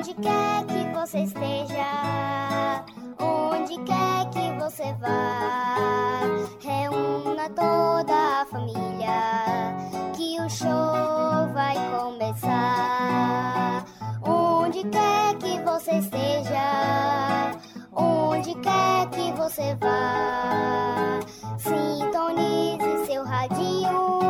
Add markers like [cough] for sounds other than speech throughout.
Onde quer que você esteja, onde quer que você vá, reúna toda a família, que o show vai começar. Onde quer que você esteja, onde quer que você vá, sintonize seu radinho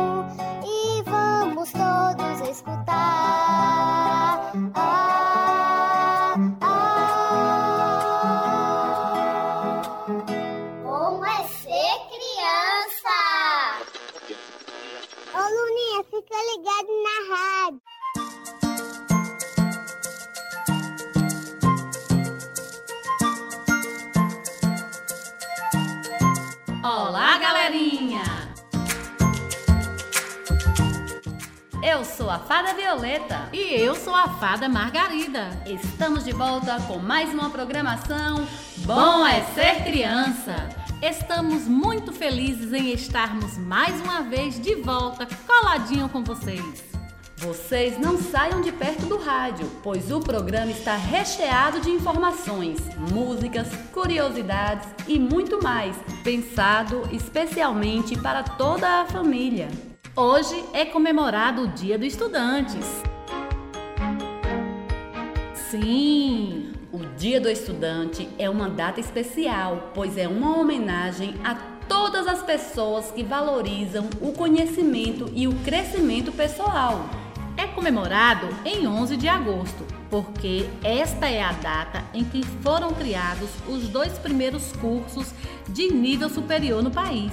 Fada Violeta. E eu sou a fada Margarida. Estamos de volta com mais uma programação Bom é Ser Criança. Estamos muito felizes em estarmos mais uma vez de volta, coladinho com vocês. Vocês não saiam de perto do rádio, pois o programa está recheado de informações, músicas, curiosidades e muito mais, pensado especialmente para toda a família. Hoje é comemorado o Dia do Estudantes. Sim, O Dia do Estudante é uma data especial, pois é uma homenagem a todas as pessoas que valorizam o conhecimento e o crescimento pessoal. é comemorado em 11 de agosto, porque esta é a data em que foram criados os dois primeiros cursos de nível superior no país: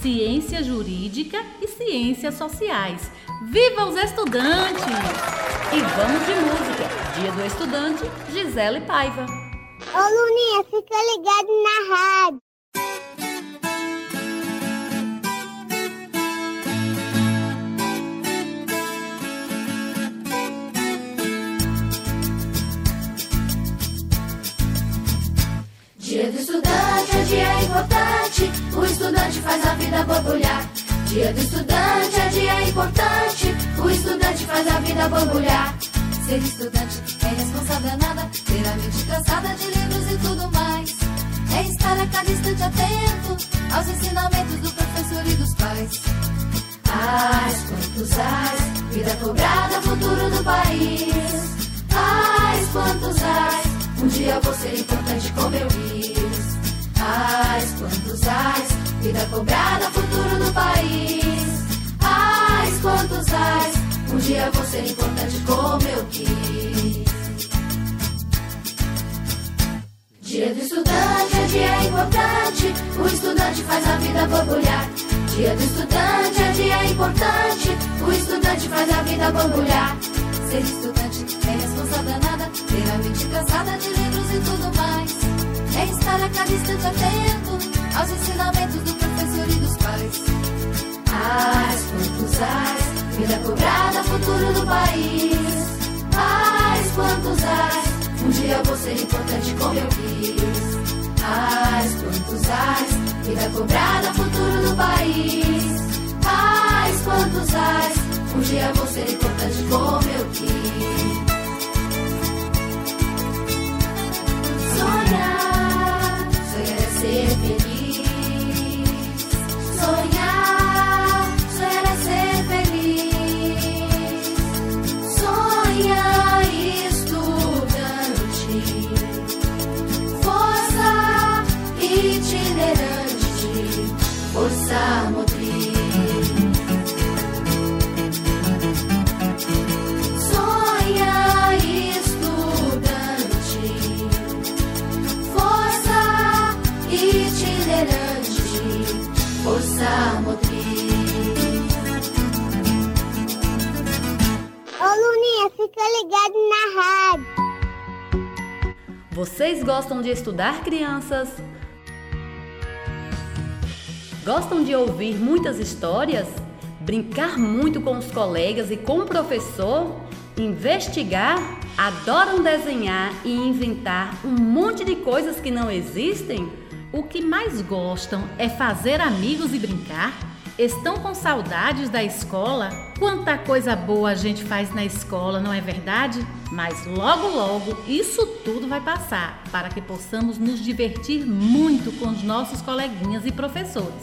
Ciência Jurídica e Ciências Sociais. Viva os estudantes! E vamos de música. Dia do Estudante, Gisele Paiva. Ô Luninha, fica ligado na rádio. Dia do estudante é dia importante, o estudante faz a vida borbulhar. Dia do estudante é dia importante, o estudante faz a vida borbulhar. Ser estudante é responsável nada, ter a mente cansada de livros e tudo mais. É estar a cada instante atento aos ensinamentos do professor e dos pais. Ais, quantos ais, vida cobrada, futuro do país. Ais, quantos ais, um dia vou ser importante como eu quis. Ais, quantos ais, vida cobrada, futuro do país. Ais, quantos ais, um dia vou ser importante como eu quis. Dia do estudante é dia importante, o estudante faz a vida borbulhar. Dia do estudante é dia importante, o estudante faz a vida borbulhar. Ser estudante é responsável nada, ter a mente cansada de livros e tudo mais. Estar a cada instante atento aos ensinamentos do professor e dos pais. Ais, quantos ais, vida cobrada, futuro do país. Ais, quantos ais, um dia vou ser importante como eu quis. Ais, quantos ais, vida cobrada, futuro do país. Ais, quantos ais, um dia vou ser importante como eu quis. Feliz. Gostam de estudar, crianças? Gostam de ouvir muitas histórias? Brincar muito com os colegas e com o professor? Investigar? Adoram desenhar e inventar um monte de coisas que não existem? O que mais gostam é fazer amigos e brincar? Estão com saudades da escola? Quanta coisa boa a gente faz na escola, não é verdade? Mas logo, logo, isso tudo vai passar para que possamos nos divertir muito com os nossos coleguinhas e professores.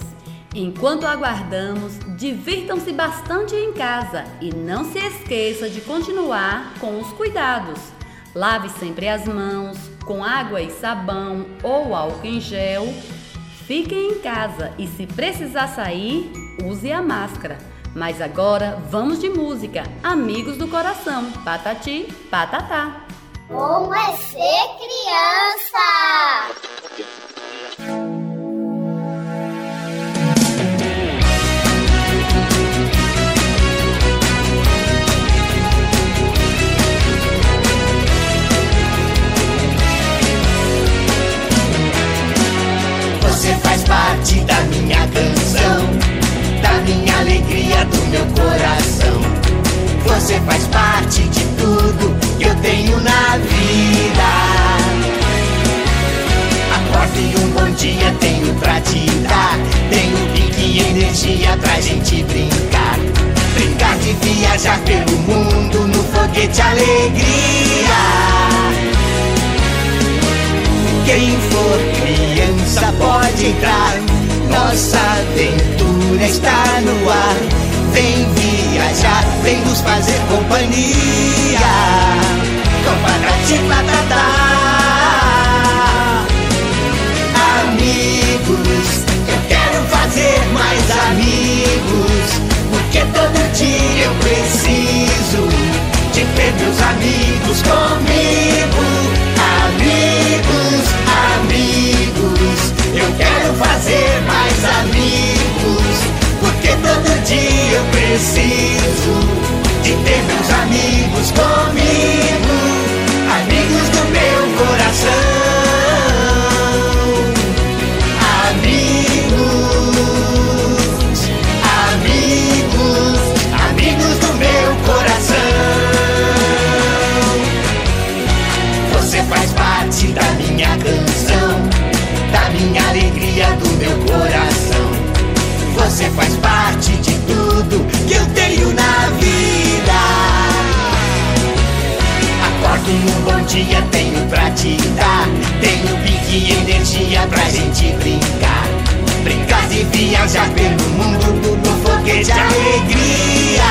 Enquanto aguardamos, divirtam-se bastante em casa e não se esqueça de continuar com os cuidados. Lave sempre as mãos com água e sabão ou álcool em gel. Fiquem em casa e se precisar sair, use a máscara. Mas agora vamos de música, amigos do coração, patati, patatá. Como é ser criança? Você faz parte da minha canção, minha alegria, do meu coração. Você faz parte de tudo que eu tenho na vida. Acordo e um bom dia tenho pra te dar. Tenho pique e energia pra gente brincar. Brincar de viajar pelo mundo no foguete alegria. Quem for criança pode entrar. Nossa aventura está no ar. Vem viajar, vem nos fazer companhia. Com patati patatá. Amigos, eu quero fazer mais amigos. Porque todo dia eu preciso de ter meus amigos comigo. Fazer mais amigos. Porque todo dia eu preciso de ter meus amigos comigo. Dia, tenho pra te dar. Tenho pique e energia pra gente brincar. Brincar de viajar pelo mundo no foguete alegria.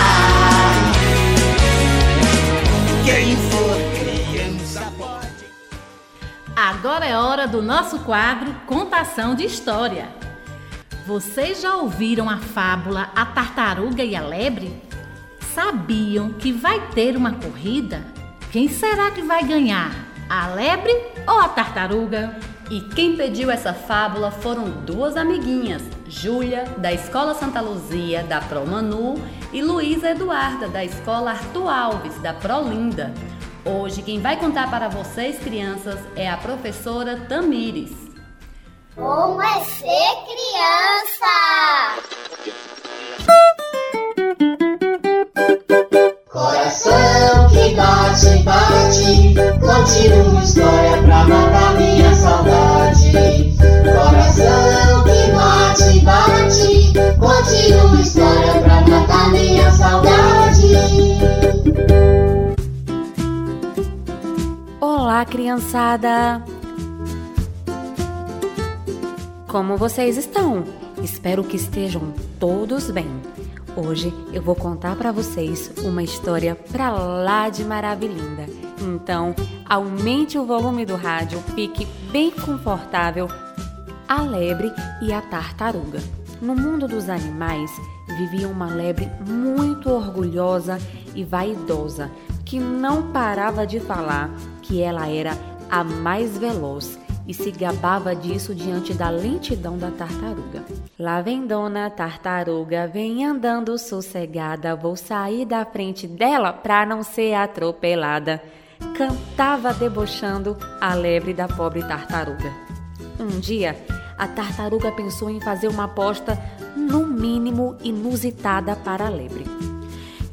Quem for criança pode. Agora é hora do nosso quadro Contação de História. Vocês já ouviram a fábula A Tartaruga e a Lebre? Sabiam que vai ter uma corrida? Quem será que vai ganhar? A lebre ou a tartaruga? E quem pediu essa fábula foram duas amiguinhas, Júlia, da Escola Santa Luzia, da Promanu, e Luísa Eduarda, da Escola Arthur Alves, da Prolinda. Hoje quem vai contar para vocês, crianças, é a professora Tamires. Como é ser criança? Coração que bate, bate, conte uma história pra matar minha saudade. Coração que bate, bate, conte uma história pra matar minha saudade. Olá, criançada! Como vocês estão? Espero que estejam todos bem. Hoje eu vou contar para vocês uma história pra lá de maravilhinda. Então, aumente o volume do rádio, fique bem confortável. A lebre e a tartaruga. No mundo dos animais vivia uma lebre muito orgulhosa e vaidosa, que não parava de falar que ela era a mais veloz e se gabava disso diante da lentidão da tartaruga. Lá vem dona tartaruga, vem andando sossegada, vou sair da frente dela pra não ser atropelada. Cantava debochando a lebre da pobre tartaruga. Um dia, a tartaruga pensou em fazer uma aposta, no mínimo inusitada para a lebre.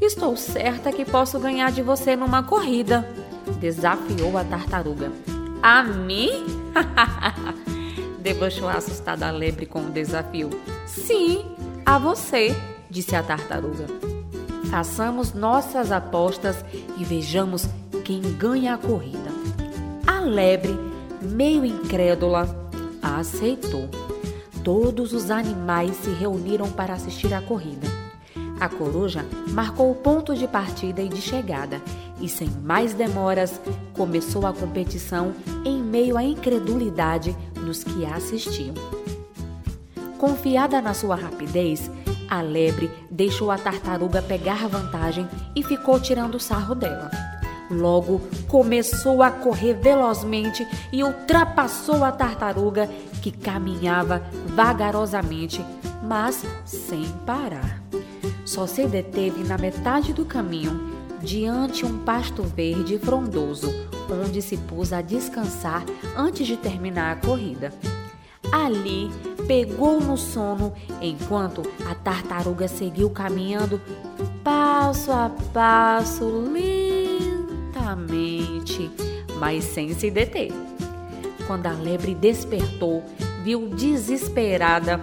Estou certa que posso ganhar de você numa corrida, desafiou a tartaruga. A mim? [laughs] Debochou assustada a lebre com o desafio. Sim, A você, disse a tartaruga. Façamos nossas apostas e vejamos quem ganha a corrida. A lebre, meio incrédula, aceitou. Todos os animais se reuniram para assistir à corrida. A coruja marcou o ponto de partida e de chegada e, sem mais demoras, começou a competição em meio à incredulidade dos que assistiam. Confiada na sua rapidez, a lebre deixou a tartaruga pegar vantagem e ficou tirando sarro dela. Logo começou a correr velozmente e ultrapassou a tartaruga, que caminhava vagarosamente, mas sem parar. Só se deteve na metade do caminho, diante um pasto verde e frondoso, onde se pôs a descansar antes de terminar a corrida. Ali pegou no sono enquanto a tartaruga seguiu caminhando passo a passo, lentamente, mas sem se deter. Quando a lebre despertou, viu desesperada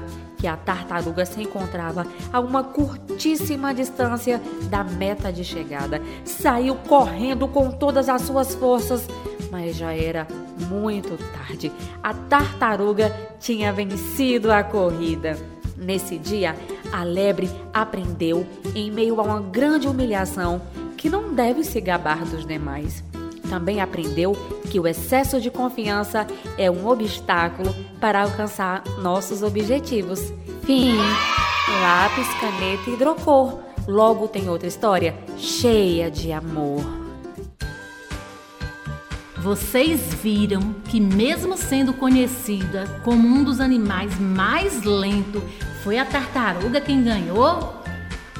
que a tartaruga se encontrava a uma curtíssima distância da meta de chegada. Saiu correndo com todas as suas forças, mas já era muito tarde. A tartaruga tinha vencido a corrida. Nesse dia, a lebre aprendeu, em meio a uma grande humilhação, que não deve se gabar dos demais. Também aprendeu que o excesso de confiança é um obstáculo para alcançar nossos objetivos. Fim. Lápis, caneta e hidrocor. Logo tem outra história cheia de amor. Vocês viram que, mesmo sendo conhecida como um dos animais mais lentos, foi a tartaruga quem ganhou?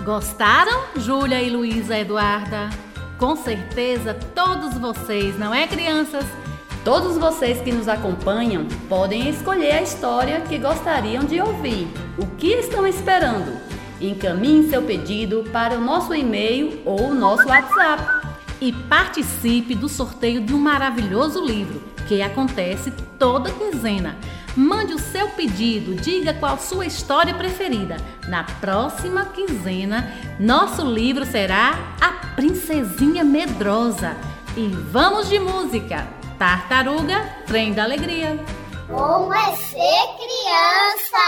Gostaram, Júlia e Luísa Eduarda? Com certeza todos vocês, não é, crianças? Todos vocês que nos acompanham podem escolher a história que gostariam de ouvir. O que estão esperando? Encaminhe seu pedido para o nosso e-mail ou o nosso WhatsApp. E participe do sorteio de um maravilhoso livro que acontece toda quinzena. Mande o seu pedido, diga qual sua história preferida. Na próxima quinzena, nosso livro será A Princesinha Medrosa. E vamos de música! Tartaruga, Trem da Alegria. Como é ser criança?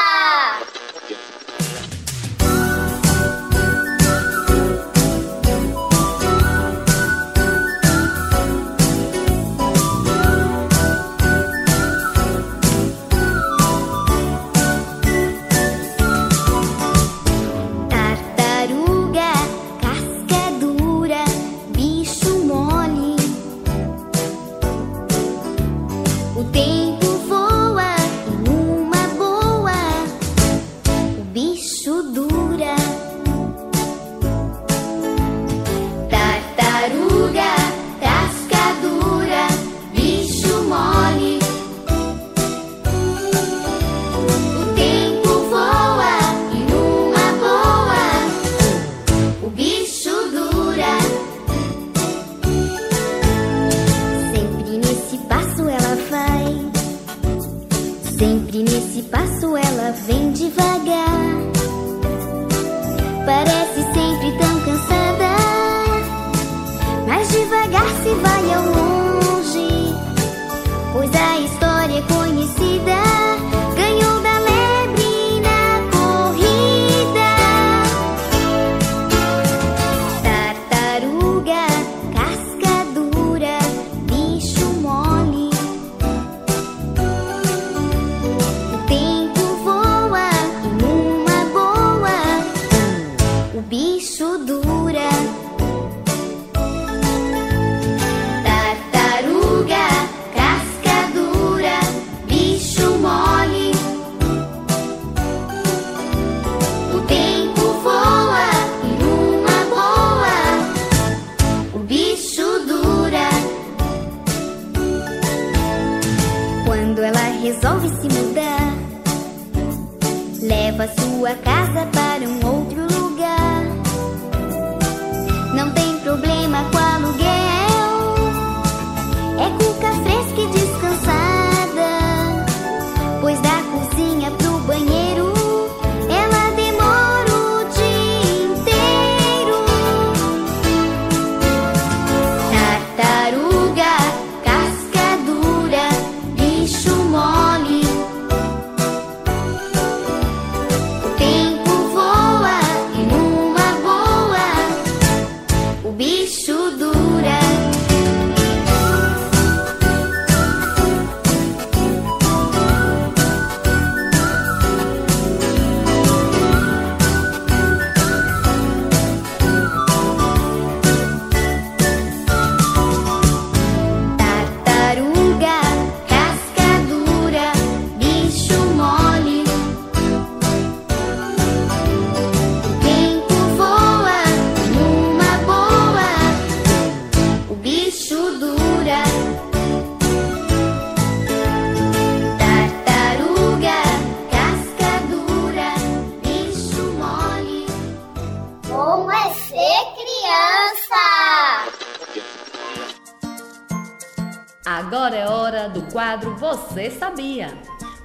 Agora é hora do quadro Você Sabia?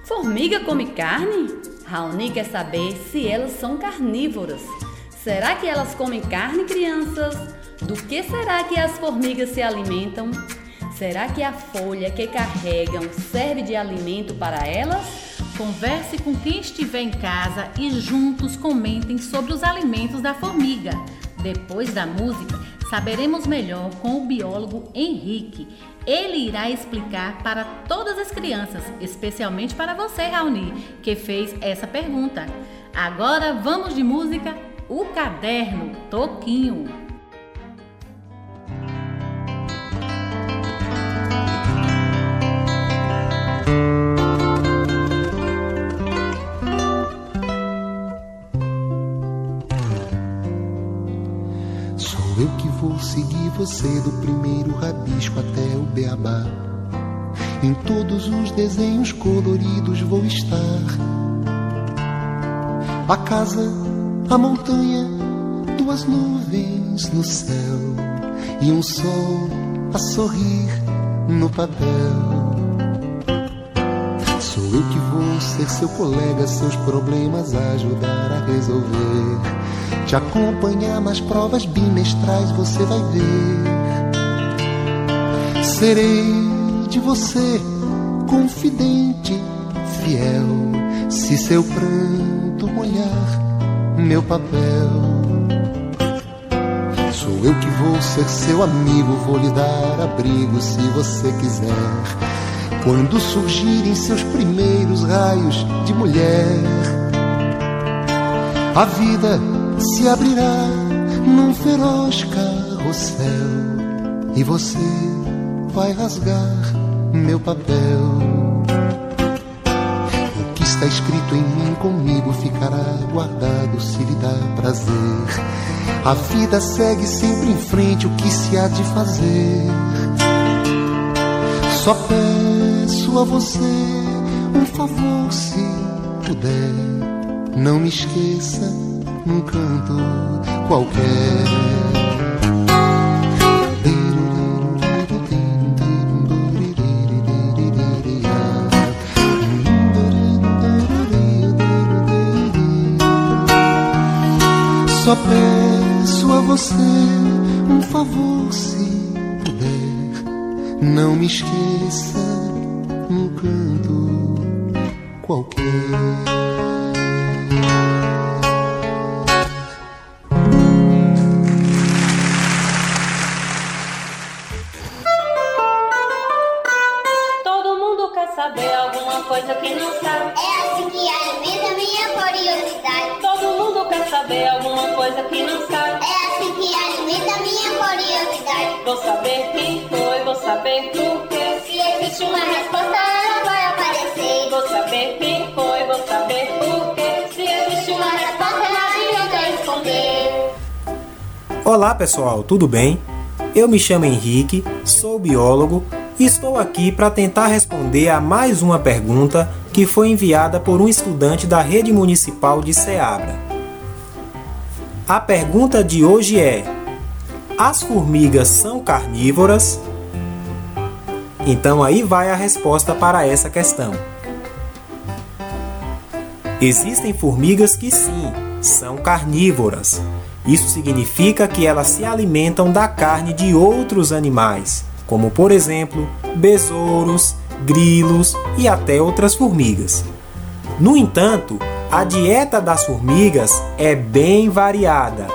Formiga come carne? Raoni quer saber se elas são carnívoras. Será que elas comem carne, crianças? Do que será que as formigas se alimentam? Será que a folha que carregam serve de alimento para elas? Converse com quem estiver em casa e juntos comentem sobre os alimentos da formiga. Depois da música, saberemos melhor com o biólogo Henrique. Ele irá explicar para todas as crianças, especialmente para você, Raoni, que fez essa pergunta. Agora vamos de música O Caderno Toquinho. Sou eu que vou seguir você do primeiro rabisco até o beabá. Em todos os desenhos coloridos vou estar. A casa, a montanha, duas nuvens no céu e um sol a sorrir no papel. Sou eu que vou ser seu colega, seus problemas ajudar a resolver. Te acompanhar nas provas bimestrais, você vai ver. Serei de você confidente, fiel, se seu pranto molhar meu papel. Sou eu que vou ser seu amigo, vou lhe dar abrigo se você quiser. Quando surgirem seus primeiros raios de mulher, a vida se abrirá num feroz carrossel e você vai rasgar meu papel. O que está escrito em mim comigo ficará guardado se lhe dá prazer. A vida segue sempre em frente, o que se há de fazer? Só peço a você um favor se puder. Não me esqueça num canto qualquer. Só peço a você um favor se puder. Não me esqueça num canto qualquer. Coisa que não sabe. É assim que alimenta minha curiosidade. Todo mundo quer saber alguma coisa que não sabe. É assim que alimenta minha curiosidade. Vou saber quem foi, vou saber por quê. Se existe uma resposta, ela vai aparecer. Vou saber quem foi, vou saber por quê. Se existe uma resposta, não adianta responder. Olá pessoal, tudo bem? Eu me chamo Henrique, sou biólogo estou aqui para tentar responder a mais uma pergunta que foi enviada por um estudante da rede municipal de Ceabra. A pergunta de hoje é: As formigas são carnívoras? Então aí vai a resposta para essa questão. Existem formigas que sim, são carnívoras. Isso significa que elas se alimentam da carne de outros animais, como por exemplo, besouros, grilos e até outras formigas. No entanto, a dieta das formigas é bem variada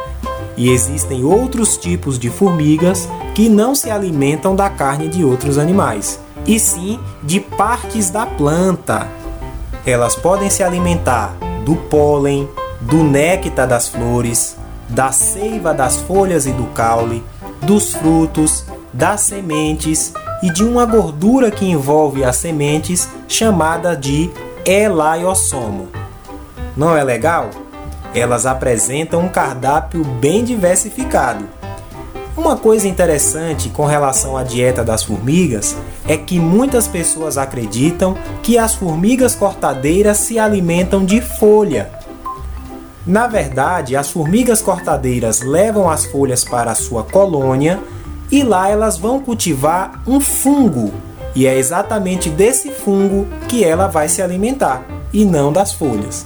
E existem outros tipos de formigas que não se alimentam da carne de outros animais, e sim de partes da planta. Elas podem se alimentar do pólen, do néctar das flores, da seiva das folhas e do caule, dos frutos, das sementes e de uma gordura que envolve as sementes chamada de elaiosomo. Não é legal? Elas apresentam um cardápio bem diversificado. Uma coisa interessante com relação à dieta das formigas é que muitas pessoas acreditam que as formigas cortadeiras se alimentam de folha. Na verdade, as formigas cortadeiras levam as folhas para a sua colônia e lá elas vão cultivar um fungo. E é exatamente desse fungo que ela vai se alimentar e não das folhas.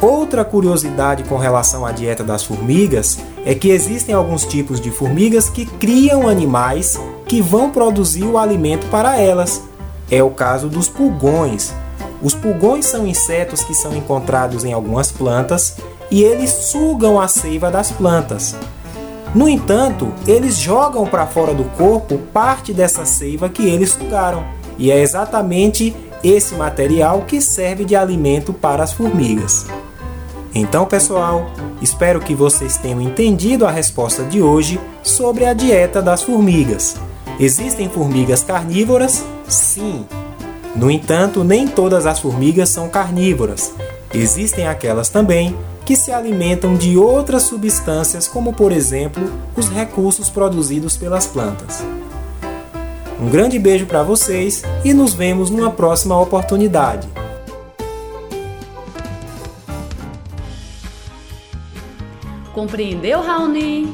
Outra curiosidade com relação à dieta das formigas é que existem alguns tipos de formigas que criam animais que vão produzir o alimento para elas. É o caso dos pulgões. Os pulgões são insetos que são encontrados em algumas plantas e eles sugam a seiva das plantas. No entanto, eles jogam para fora do corpo parte dessa seiva que eles sugaram, e é exatamente esse material que serve de alimento para as formigas. Então, pessoal, espero que vocês tenham entendido a resposta de hoje sobre a dieta das formigas. Existem formigas carnívoras? Sim. No entanto, nem todas as formigas são carnívoras. Existem aquelas também que se alimentam de outras substâncias, como por exemplo os recursos produzidos pelas plantas. Um grande beijo para vocês e nos vemos numa próxima oportunidade. Compreendeu, Raoni?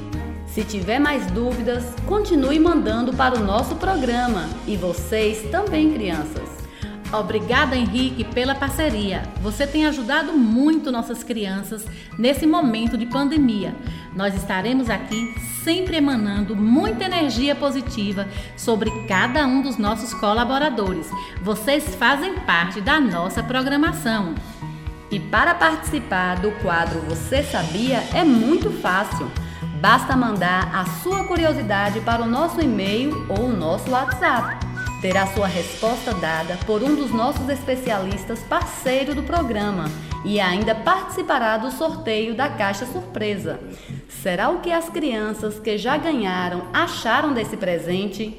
Se tiver mais dúvidas, continue mandando para o nosso programa. E vocês também, crianças. Obrigada, Henrique, pela parceria. Você tem ajudado muito nossas crianças nesse momento de pandemia. Nós estaremos aqui sempre emanando muita energia positiva sobre cada um dos nossos colaboradores. Vocês fazem parte da nossa programação. E para participar do quadro Você Sabia é muito fácil. Basta mandar a sua curiosidade para o nosso e-mail ou o nosso WhatsApp. Terá sua resposta dada por um dos nossos especialistas parceiro do programa e ainda participará do sorteio da caixa surpresa. Será o que as crianças que já ganharam acharam desse presente?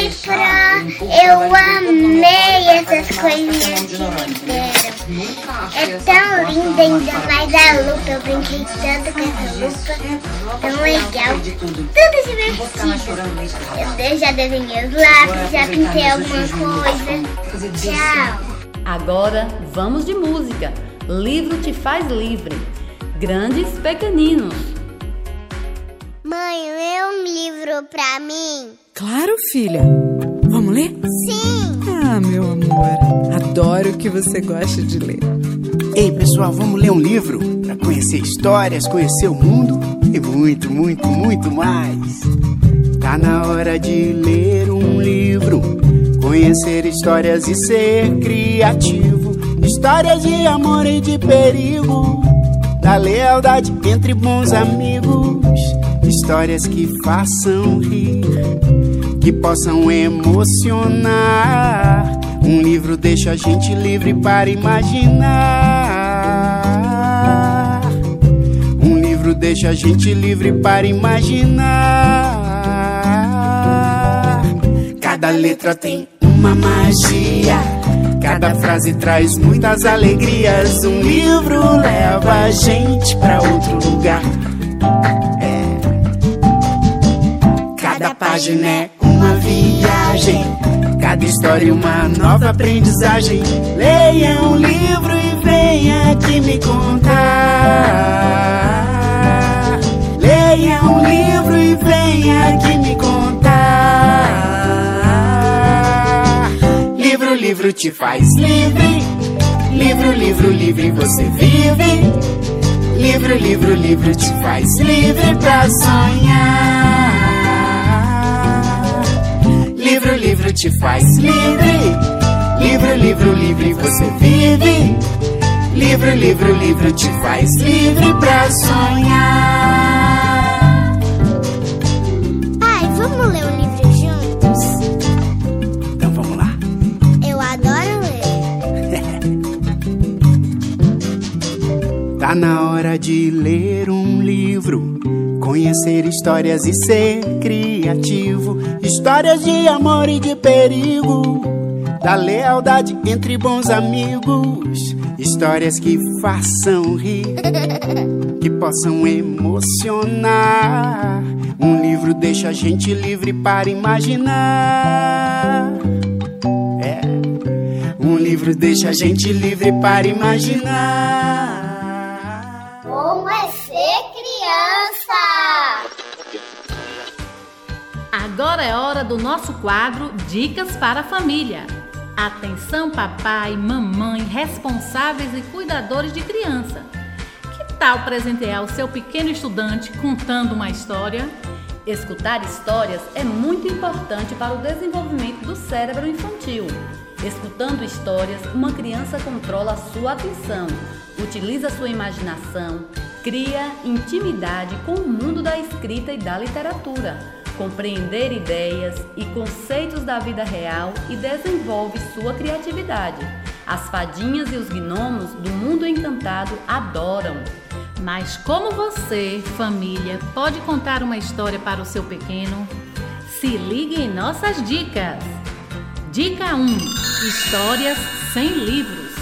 Eu amei essas coisinhas que me deram. É tão linda, ainda mais a lupa. Eu brinquei tanto com essa lupa. Tão legal. Tudo divertido. Eu já desenhei os lápis, já pintei alguma coisa. Tchau. Agora vamos de música. Livro te faz livre. Grandes pequeninos. Mãe, lê um livro pra mim. Claro, filha. Vamos ler? Sim. Ah, meu amor. Adoro que você gosta de ler. Ei, pessoal, vamos ler um livro para conhecer histórias, conhecer o mundo e muito, muito, muito mais. Tá na hora de ler um livro, conhecer histórias e ser criativo. Histórias de amor e de perigo, da lealdade entre bons amigos. Histórias que façam rir, que possam emocionar. Um livro deixa a gente livre para imaginar. Um livro deixa a gente livre para imaginar. Cada letra tem uma magia. Cada frase traz muitas alegrias. Um livro leva a gente para outro lugar. Cada página é viagem, cada história uma nova aprendizagem. Leia um livro e venha aqui me contar. Leia um livro e venha aqui me contar. Livro, livro te faz livre. Livro, livro, livre você vive. Livro, livro, livro te faz livre pra sonhar. Livro, livro te faz livre. Livro, livro, livre você vive. Livro, livro, livro te faz livre pra sonhar. Pai, vamos ler o livro juntos? Então vamos lá. Eu adoro ler. [laughs] Tá na hora de ler um livro, conhecer histórias e ser criativo. Histórias de amor e de perigo, da lealdade entre bons amigos. Histórias que façam rir, que possam emocionar. Um livro deixa a gente livre para imaginar. É. Um livro deixa a gente livre para imaginar. Hora do nosso quadro Dicas para a Família. Atenção, papai, mamãe, responsáveis e cuidadores de criança. Que tal presentear o seu pequeno estudante contando uma história? Escutar histórias é muito importante para o desenvolvimento do cérebro infantil. Escutando histórias, uma criança controla sua atenção, utiliza sua imaginação, cria intimidade com o mundo da escrita e da literatura compreender ideias e conceitos da vida real e desenvolve sua criatividade. As fadinhas e os gnomos do mundo encantado adoram. Mas como você, família, pode contar uma história para o seu pequeno? Se ligue em nossas dicas. Dica 1: Histórias sem livros.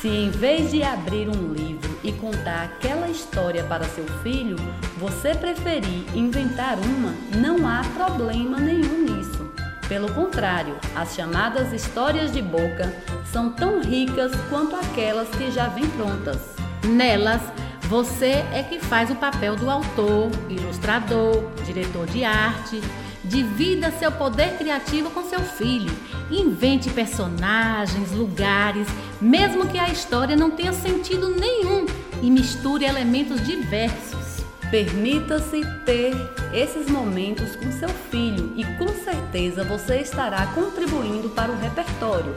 Se em vez de abrir um livro e contar aquela história para seu filho, você preferir inventar uma, não há problema nenhum nisso. Pelo contrário, as chamadas histórias de boca são tão ricas quanto aquelas que já vêm prontas. Nelas, você é que faz o papel do autor, ilustrador, diretor de arte. Divida seu poder criativo com seu filho. Invente personagens, lugares, mesmo que a história não tenha sentido nenhum, e misture elementos diversos. Permita-se ter esses momentos com seu filho e com certeza você estará contribuindo para o repertório,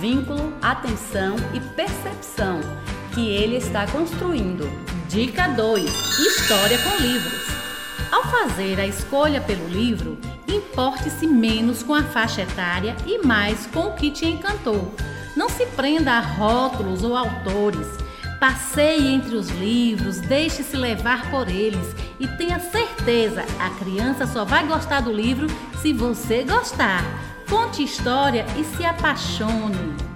vínculo, atenção e percepção que ele está construindo. Dica 2: História com livros. Ao fazer a escolha pelo livro, importe-se menos com a faixa etária e mais com o que te encantou. Não se prenda a rótulos ou autores. Passeie entre os livros, deixe-se levar por eles e tenha certeza, a criança só vai gostar do livro se você gostar. Conte história e se apaixone.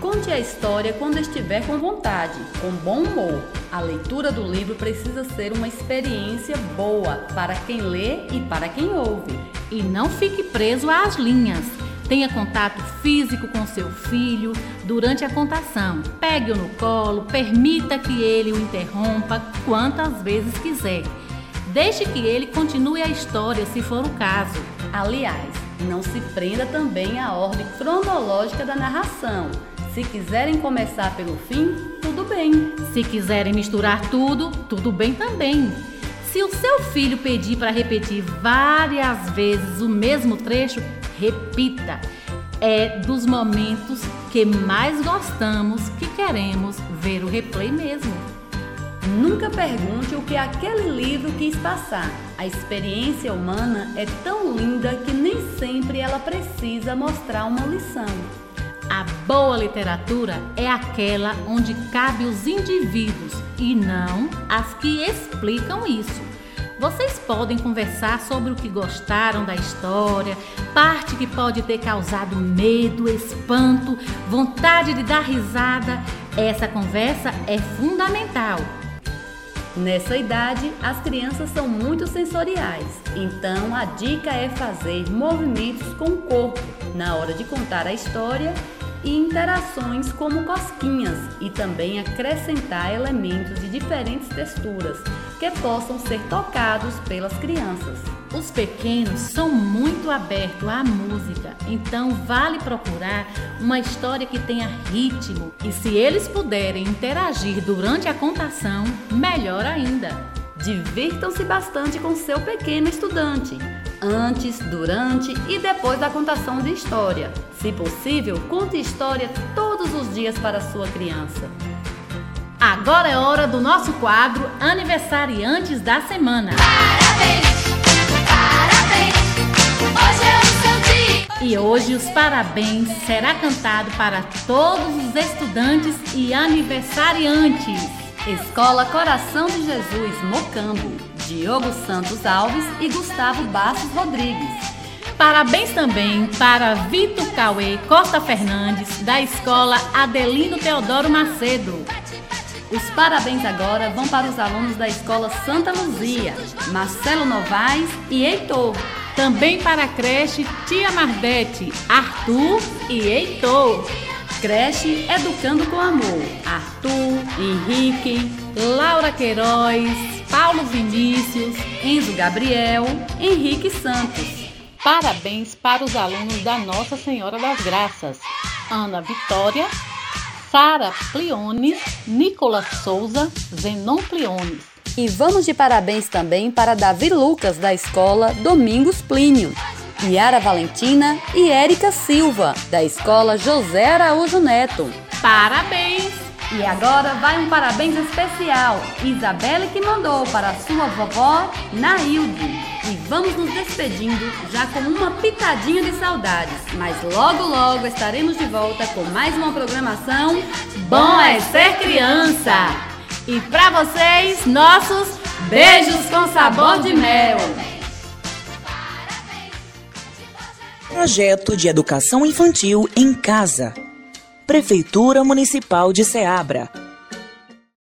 Conte a história quando estiver com vontade, com bom humor. A leitura do livro precisa ser uma experiência boa para quem lê e para quem ouve. E não fique preso às linhas. Tenha contato físico com seu filho durante a contação. Pegue-o no colo, permita que ele o interrompa quantas vezes quiser. Deixe que ele continue a história se for o caso. Aliás, não se prenda também à ordem cronológica da narração. Se quiserem começar pelo fim, tudo bem. Se quiserem misturar tudo, tudo bem também. Se o seu filho pedir para repetir várias vezes o mesmo trecho, repita. É dos momentos que mais gostamos que queremos ver o replay mesmo. Nunca pergunte o que aquele livro quis passar. A experiência humana é tão linda que nem sempre ela precisa mostrar uma lição. A boa literatura é aquela onde cabe os indivíduos e não as que explicam isso. Vocês podem conversar sobre o que gostaram da história, parte que pode ter causado medo, espanto, vontade de dar risada. Essa conversa é fundamental. Nessa idade, as crianças são muito sensoriais, então a dica é fazer movimentos com o corpo na hora de contar a história e interações como cosquinhas e também acrescentar elementos de diferentes texturas que possam ser tocados pelas crianças. Os pequenos são muito abertos à música, então vale procurar uma história que tenha ritmo e se eles puderem interagir durante a contação, melhor ainda. Divirtam-se bastante com seu pequeno estudante. Antes, durante e depois da contação de história. Se possível, conte história todos os dias para a sua criança. Agora é hora do nosso quadro Aniversariantes da Semana. Parabéns, parabéns, hoje é o seu dia. E hoje os parabéns será cantado para todos os estudantes e aniversariantes. Escola Coração de Jesus, Mocambo, Diogo Santos Alves e Gustavo Bastos Rodrigues. Parabéns também para Vitor Cauê Costa Fernandes, da Escola Adelino Teodoro Macedo. Os parabéns agora vão para os alunos da Escola Santa Luzia, Marcelo Novaes e Heitor. Também para a creche Tia Mardete, Arthur e Heitor. Creche Educando com Amor, Arthur, Henrique, Laura Queiroz, Paulo Vinícius, Enzo Gabriel, Henrique Santos. Parabéns para os alunos da Nossa Senhora das Graças, Ana Vitória, Sara Pliones, Nicolas Souza, Zenon Pliones. E vamos de parabéns também para Davi Lucas, da Escola Domingos Plínio, Yara Valentina e Érica Silva, da Escola José Araújo Neto. Parabéns! E agora vai um parabéns especial, Isabelle que mandou para sua vovó Nailde. E vamos nos despedindo já com uma pitadinha de saudades, mas logo logo estaremos de volta com mais uma programação Bom é ser criança! E para vocês, nossos beijos com sabor de mel! Projeto de Educação Infantil em Casa. Prefeitura Municipal de Ceabra.